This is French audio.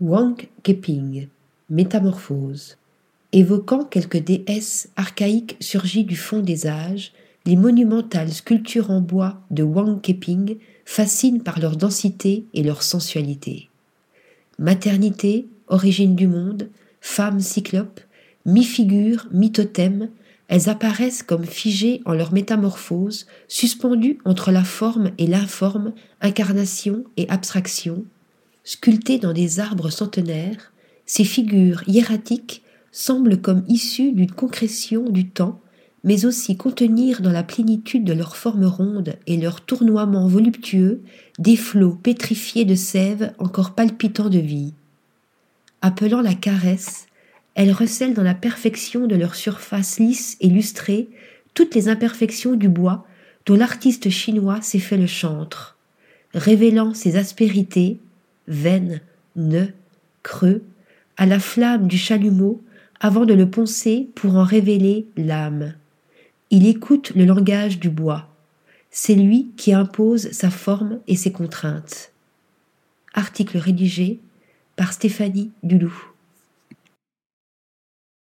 Wang Keping, Métamorphose. Évoquant quelques déesses archaïques surgies du fond des âges, les monumentales sculptures en bois de Wang Keping fascinent par leur densité et leur sensualité. Maternité, origine du monde, femme cyclope, mi-figure, mi-totem, elles apparaissent comme figées en leur métamorphose, suspendues entre la forme et l'informe, incarnation et abstraction. Sculptées dans des arbres centenaires, ces figures hiératiques semblent comme issues d'une concrétion du temps, mais aussi contenir dans la plénitude de leur forme ronde et leur tournoiement voluptueux des flots pétrifiés de sève encore palpitants de vie. Appelant la caresse, elles recèlent dans la perfection de leur surface lisse et lustrée toutes les imperfections du bois dont l'artiste chinois s'est fait le chantre, révélant ses aspérités, veines, nœuds, creux, à la flamme du chalumeau avant de le poncer pour en révéler l'âme. Il écoute le langage du bois. C'est lui qui impose sa forme et ses contraintes. Article rédigé par Stéphanie Dulou.